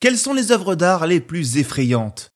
Quelles sont les œuvres d'art les plus effrayantes?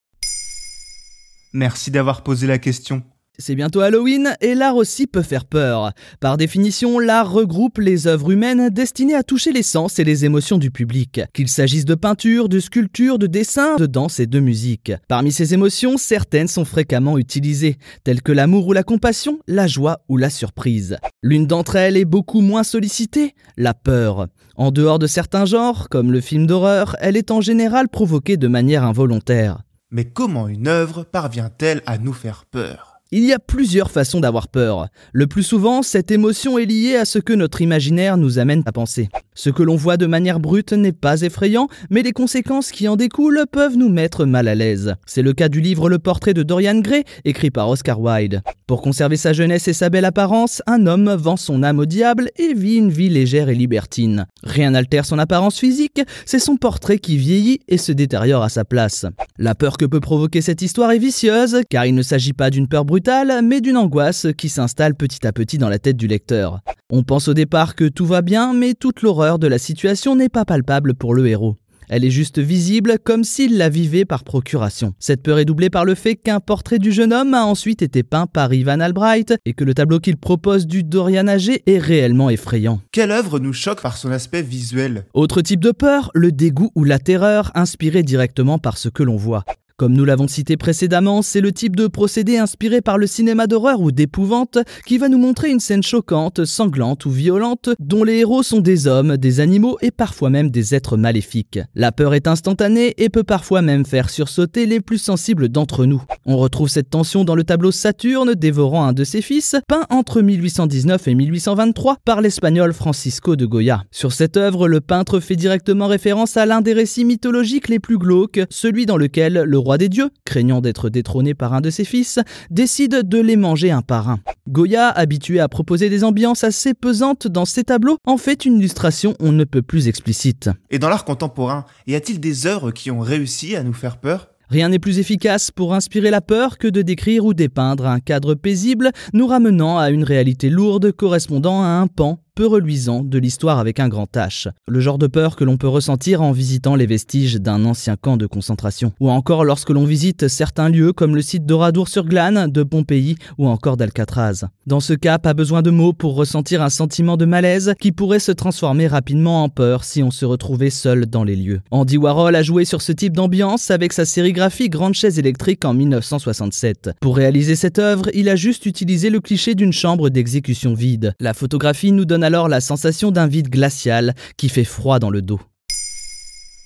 Merci d'avoir posé la question. C'est bientôt Halloween et l'art aussi peut faire peur. Par définition, l'art regroupe les œuvres humaines destinées à toucher les sens et les émotions du public, qu'il s'agisse de peinture, de sculpture, de dessin, de danse et de musique. Parmi ces émotions, certaines sont fréquemment utilisées, telles que l'amour ou la compassion, la joie ou la surprise. L'une d'entre elles est beaucoup moins sollicitée, la peur. En dehors de certains genres, comme le film d'horreur, elle est en général provoquée de manière involontaire. Mais comment une œuvre parvient-elle à nous faire peur? Il y a plusieurs façons d'avoir peur. Le plus souvent, cette émotion est liée à ce que notre imaginaire nous amène à penser. Ce que l'on voit de manière brute n'est pas effrayant, mais les conséquences qui en découlent peuvent nous mettre mal à l'aise. C'est le cas du livre Le portrait de Dorian Gray, écrit par Oscar Wilde. Pour conserver sa jeunesse et sa belle apparence, un homme vend son âme au diable et vit une vie légère et libertine. Rien n'altère son apparence physique, c'est son portrait qui vieillit et se détériore à sa place. La peur que peut provoquer cette histoire est vicieuse, car il ne s'agit pas d'une peur brutale, mais d'une angoisse qui s'installe petit à petit dans la tête du lecteur. On pense au départ que tout va bien, mais toute l'horreur de la situation n'est pas palpable pour le héros. Elle est juste visible comme s'il la vivait par procuration. Cette peur est doublée par le fait qu'un portrait du jeune homme a ensuite été peint par Ivan Albright et que le tableau qu'il propose du Dorian âgé est réellement effrayant. Quelle œuvre nous choque par son aspect visuel? Autre type de peur, le dégoût ou la terreur inspiré directement par ce que l'on voit. Comme nous l'avons cité précédemment, c'est le type de procédé inspiré par le cinéma d'horreur ou d'épouvante qui va nous montrer une scène choquante, sanglante ou violente dont les héros sont des hommes, des animaux et parfois même des êtres maléfiques. La peur est instantanée et peut parfois même faire sursauter les plus sensibles d'entre nous. On retrouve cette tension dans le tableau Saturne dévorant un de ses fils, peint entre 1819 et 1823 par l'espagnol Francisco de Goya. Sur cette œuvre, le peintre fait directement référence à l'un des récits mythologiques les plus glauques, celui dans lequel le roi des dieux, craignant d'être détrôné par un de ses fils, décide de les manger un par un. Goya, habitué à proposer des ambiances assez pesantes dans ses tableaux, en fait une illustration on ne peut plus explicite. Et dans l'art contemporain, y a-t-il des œuvres qui ont réussi à nous faire peur? Rien n'est plus efficace pour inspirer la peur que de décrire ou dépeindre un cadre paisible nous ramenant à une réalité lourde correspondant à un pan peu reluisant de l'histoire avec un grand H. Le genre de peur que l'on peut ressentir en visitant les vestiges d'un ancien camp de concentration. Ou encore lorsque l'on visite certains lieux comme le site d'Oradour-sur-Glane, de Pompéi ou encore d'Alcatraz. Dans ce cas, pas besoin de mots pour ressentir un sentiment de malaise qui pourrait se transformer rapidement en peur si on se retrouvait seul dans les lieux. Andy Warhol a joué sur ce type d'ambiance avec sa sérigraphie Grande chaise électrique en 1967. Pour réaliser cette œuvre, il a juste utilisé le cliché d'une chambre d'exécution vide. La photographie nous donne alors la sensation d'un vide glacial qui fait froid dans le dos.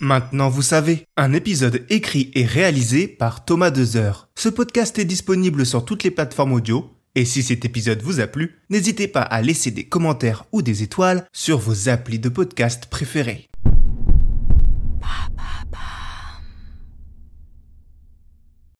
Maintenant vous savez, un épisode écrit et réalisé par Thomas Dezer. Ce podcast est disponible sur toutes les plateformes audio, et si cet épisode vous a plu, n'hésitez pas à laisser des commentaires ou des étoiles sur vos applis de podcast préférés.